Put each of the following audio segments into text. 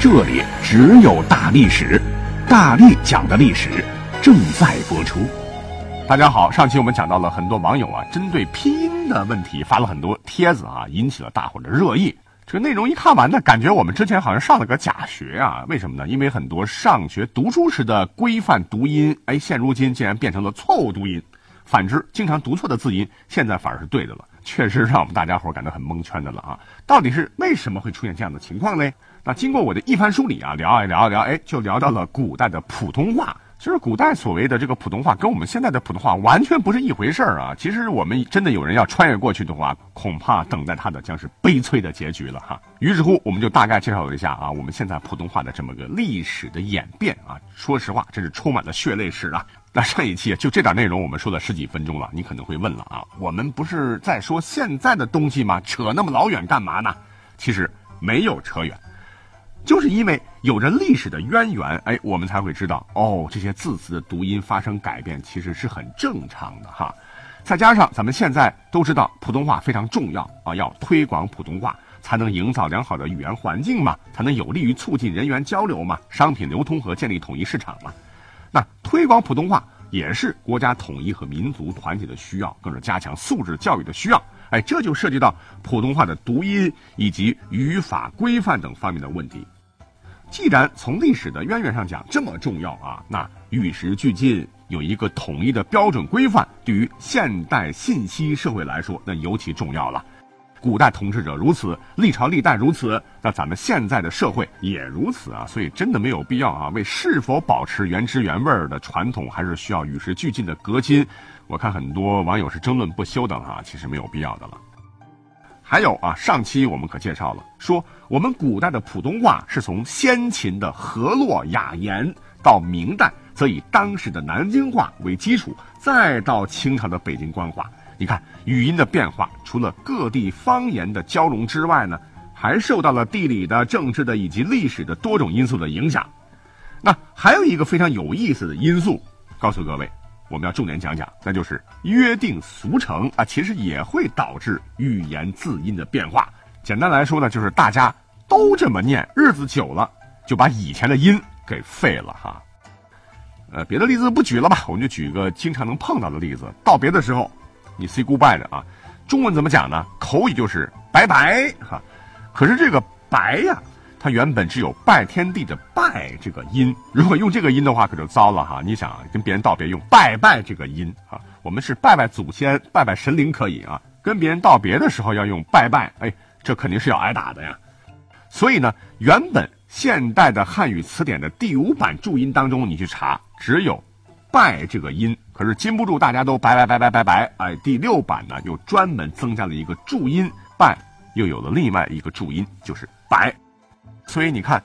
这里只有大历史，大力讲的历史正在播出。大家好，上期我们讲到了很多网友啊，针对拼音的问题发了很多帖子啊，引起了大伙的热议。这个内容一看完呢，感觉我们之前好像上了个假学啊？为什么呢？因为很多上学读书时的规范读音，哎，现如今竟然变成了错误读音。反之，经常读错的字音，现在反而是对的了，确实让我们大家伙感到很蒙圈的了啊！到底是为什么会出现这样的情况呢？那经过我的一番梳理啊，聊一聊一聊，哎，就聊到了古代的普通话。其实古代所谓的这个普通话，跟我们现在的普通话完全不是一回事儿啊！其实我们真的有人要穿越过去的话，恐怕等待他的将是悲催的结局了哈。于是乎，我们就大概介绍一下啊，我们现在普通话的这么个历史的演变啊。说实话，真是充满了血泪史啊！那上一期就这点内容，我们说了十几分钟了，你可能会问了啊，我们不是在说现在的东西吗？扯那么老远干嘛呢？其实没有扯远。就是因为有着历史的渊源，哎，我们才会知道哦，这些字词的读音发生改变其实是很正常的哈。再加上咱们现在都知道普通话非常重要啊，要推广普通话，才能营造良好的语言环境嘛，才能有利于促进人员交流嘛，商品流通和建立统一市场嘛。那推广普通话也是国家统一和民族团结的需要，更是加强素质教育的需要。哎，这就涉及到普通话的读音以及语法规范等方面的问题。既然从历史的渊源上讲这么重要啊，那与时俱进，有一个统一的标准规范，对于现代信息社会来说，那尤其重要了。古代统治者如此，历朝历代如此，那咱们现在的社会也如此啊。所以真的没有必要啊，为是否保持原汁原味的传统，还是需要与时俱进的革新。我看很多网友是争论不休的哈，其实没有必要的了。还有啊，上期我们可介绍了，说我们古代的普通话是从先秦的河洛雅言，到明代则以当时的南京话为基础，再到清朝的北京官话。你看语音的变化，除了各地方言的交融之外呢，还受到了地理的、政治的以及历史的多种因素的影响。那还有一个非常有意思的因素，告诉各位。我们要重点讲讲，那就是约定俗成啊，其实也会导致语言字音的变化。简单来说呢，就是大家都这么念，日子久了就把以前的音给废了哈。呃，别的例子不举了吧，我们就举个经常能碰到的例子。道别的时候，你 say goodbye 的啊，中文怎么讲呢？口语就是拜拜哈。可是这个白呀。它原本只有拜天地的拜这个音，如果用这个音的话，可就糟了哈。你想跟别人道别用拜拜这个音啊，我们是拜拜祖先、拜拜神灵可以啊，跟别人道别的时候要用拜拜，哎，这肯定是要挨打的呀。所以呢，原本现代的汉语词典的第五版注音当中，你去查只有拜这个音，可是禁不住大家都拜拜拜拜拜拜，哎，第六版呢又专门增加了一个注音拜，又有了另外一个注音就是白。所以你看，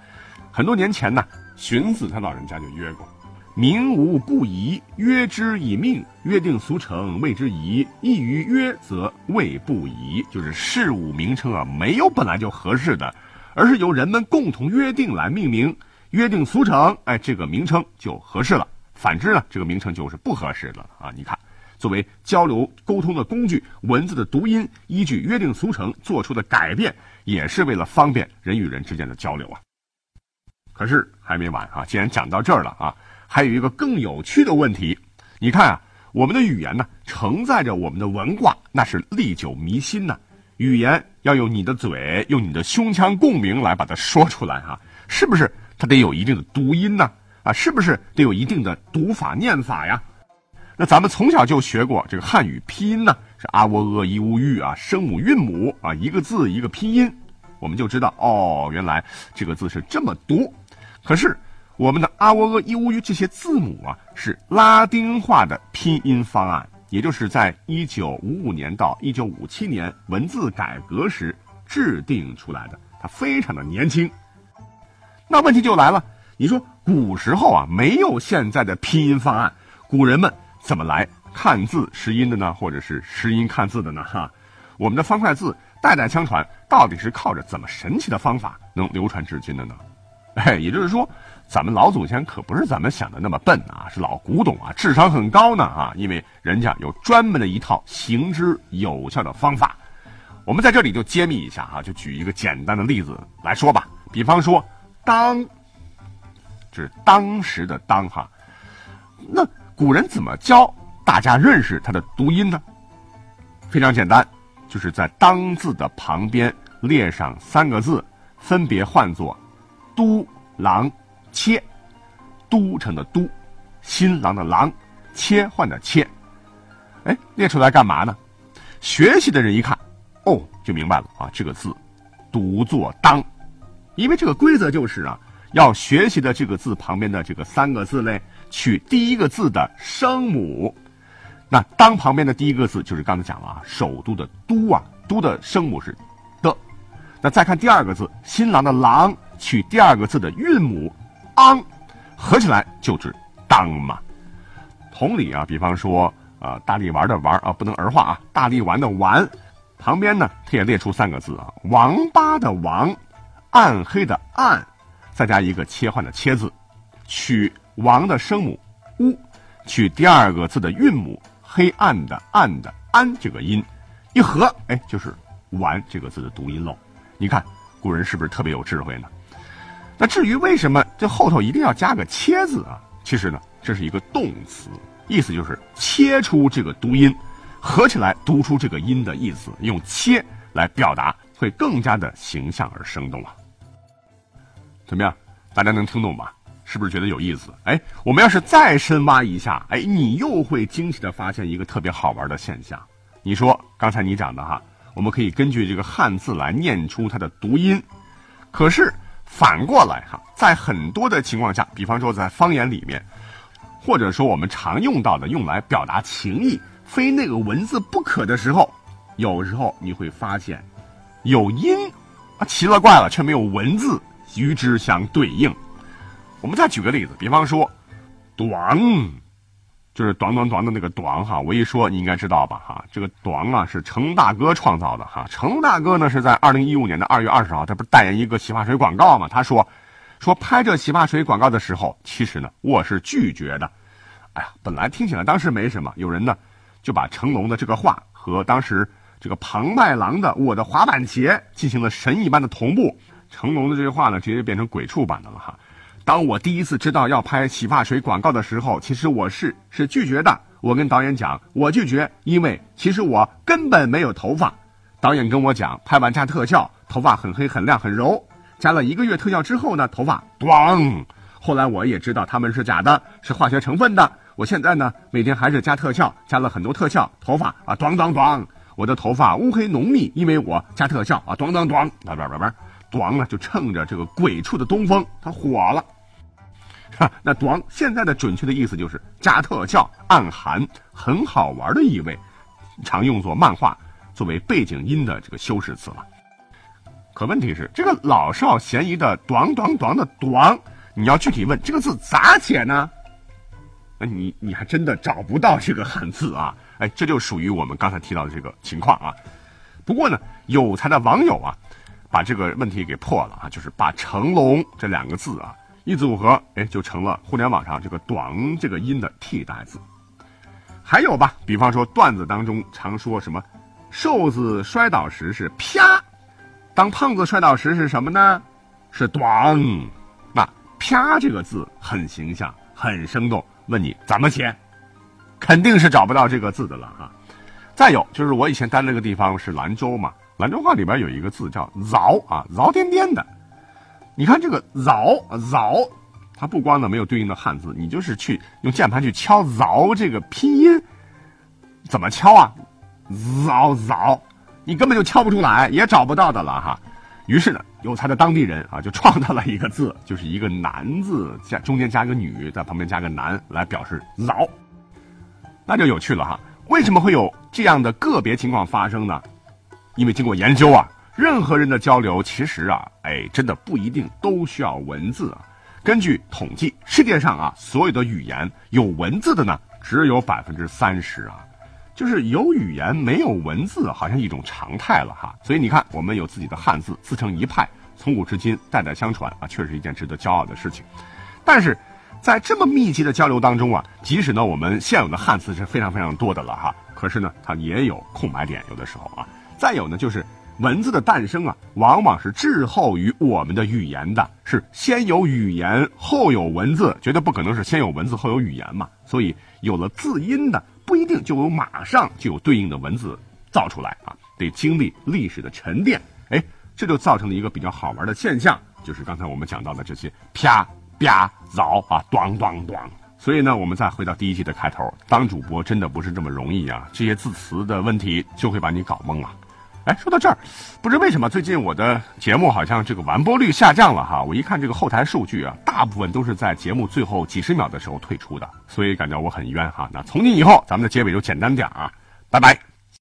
很多年前呢，荀子他老人家就约过：“民无不宜，约之以命。约定俗成谓之宜，易于约则谓不宜。”就是事物名称啊，没有本来就合适的，而是由人们共同约定来命名。约定俗成，哎，这个名称就合适了；反之呢，这个名称就是不合适的啊。你看，作为交流沟通的工具，文字的读音依据约定俗成做出的改变。也是为了方便人与人之间的交流啊。可是还没完啊！既然讲到这儿了啊，还有一个更有趣的问题。你看啊，我们的语言呢，承载着我们的文化，那是历久弥新呐。语言要用你的嘴，用你的胸腔共鸣来把它说出来啊，是不是？它得有一定的读音呢？啊，是不是得有一定的读法念法呀？那咱们从小就学过这个汉语拼音呢。是阿喔俄伊乌玉啊，声母韵母啊，一个字一个拼音，我们就知道哦，原来这个字是这么读。可是我们的阿喔俄伊乌玉这些字母啊，是拉丁化的拼音方案，也就是在一九五五年到一九五七年文字改革时制定出来的，它非常的年轻。那问题就来了，你说古时候啊，没有现在的拼音方案，古人们怎么来看字识音的呢？或者是识音看字的呢？哈，我们的方块字代代相传，到底是靠着怎么神奇的方法能流传至今的呢？哎，也就是说，咱们老祖先可不是咱们想的那么笨啊，是老古董啊，智商很高呢啊，因为人家有专门的一套行之有效的方法。我们在这里就揭秘一下哈，就举一个简单的例子来说吧。比方说“当”，就是当时的“当”哈。那古人怎么教大家认识它的读音呢？非常简单，就是在“当”字的旁边列上三个字，分别换作。都郎切，都城的都，新郎的郎，切换的切，哎，列出来干嘛呢？学习的人一看，哦，就明白了啊，这个字读作当，因为这个规则就是啊，要学习的这个字旁边的这个三个字嘞，取第一个字的声母。那当旁边的第一个字就是刚才讲了啊，首都的都啊，都的声母是的。那再看第二个字，新郎的郎。取第二个字的韵母，ang，合起来就是当嘛。同理啊，比方说啊，大力丸的丸啊，不能儿化啊，大力丸的丸，旁边呢，它也列出三个字啊，王八的王，暗黑的暗，再加一个切换的切字，取王的声母乌，取第二个字的韵母黑暗的暗的安这个音，一合，哎，就是完这个字的读音喽。你看古人是不是特别有智慧呢？那至于为什么这后头一定要加个“切”字啊？其实呢，这是一个动词，意思就是切出这个读音，合起来读出这个音的意思，用“切”来表达会更加的形象而生动啊。怎么样，大家能听懂吧？是不是觉得有意思？哎，我们要是再深挖一下，哎，你又会惊喜的发现一个特别好玩的现象。你说刚才你讲的哈，我们可以根据这个汉字来念出它的读音，可是。反过来哈，在很多的情况下，比方说在方言里面，或者说我们常用到的用来表达情意，非那个文字不可的时候，有时候你会发现，有音啊，奇了怪了，却没有文字与之相对应。我们再举个例子，比方说，短。就是“短短短”的那个“短”哈，我一说你应该知道吧哈？这个“短”啊是成龙大哥创造的哈。成龙大哥呢是在二零一五年的二月二十号，他不是代言一个洗发水广告嘛？他说，说拍这洗发水广告的时候，其实呢我是拒绝的。哎呀，本来听起来当时没什么，有人呢就把成龙的这个话和当时这个庞麦郎的《我的滑板鞋》进行了神一般的同步，成龙的这句话呢直接变成鬼畜版的了哈。当我第一次知道要拍洗发水广告的时候，其实我是是拒绝的。我跟导演讲，我拒绝，因为其实我根本没有头发。导演跟我讲，拍完加特效，头发很黑、很亮、很柔。加了一个月特效之后呢，头发咣。后来我也知道他们是假的，是化学成分的。我现在呢，每天还是加特效，加了很多特效，头发啊，咣咣咣，我的头发乌黑浓密，因为我加特效啊，咣咣咣，啊不不不，咣呢就趁着这个鬼畜的东风，它火了。哈，那“短”现在的准确的意思就是加特效、暗含很好玩的意味，常用作漫画作为背景音的这个修饰词了。可问题是，这个老少咸宜的“短短短”的“短”，你要具体问这个字咋写呢？那你你还真的找不到这个汉字啊！哎，这就属于我们刚才提到的这个情况啊。不过呢，有才的网友啊，把这个问题给破了啊，就是把“成龙”这两个字啊。一组合，哎，就成了互联网上这个“短”这个音的替代字。还有吧，比方说段子当中常说什么“瘦子摔倒时是啪”，当胖子摔倒时是什么呢？是“短”。那“啪”这个字很形象，很生动。问你怎么写，肯定是找不到这个字的了哈。再有就是我以前待那个地方是兰州嘛，兰州话里边有一个字叫“饶”啊，饶颠颠的。你看这个“饶”饶，它不光呢没有对应的汉字，你就是去用键盘去敲“饶”这个拼音，怎么敲啊？饶饶，你根本就敲不出来，也找不到的了哈。于是呢，有才的当地人啊，就创造了一个字，就是一个“男”字加中间加个“女”，在旁边加个“男”来表示“饶”，那就有趣了哈。为什么会有这样的个别情况发生呢？因为经过研究啊。任何人的交流，其实啊，哎，真的不一定都需要文字啊。根据统计，世界上啊所有的语言有文字的呢，只有百分之三十啊，就是有语言没有文字，好像一种常态了哈。所以你看，我们有自己的汉字，自成一派，从古至今代代相传啊，确实一件值得骄傲的事情。但是，在这么密集的交流当中啊，即使呢我们现有的汉字是非常非常多的了哈，可是呢它也有空白点，有的时候啊，再有呢就是。文字的诞生啊，往往是滞后于我们的语言的，是先有语言后有文字，绝对不可能是先有文字后有语言嘛。所以有了字音的，不一定就有马上就有对应的文字造出来啊，得经历历史的沉淀。哎，这就造成了一个比较好玩的现象，就是刚才我们讲到的这些啪啪凿啊，咣咣咣。所以呢，我们再回到第一集的开头，当主播真的不是这么容易啊，这些字词的问题就会把你搞懵了。哎，说到这儿，不知为什么最近我的节目好像这个完播率下降了哈。我一看这个后台数据啊，大部分都是在节目最后几十秒的时候退出的，所以感觉我很冤哈。那从今以后，咱们的结尾就简单点啊，拜拜。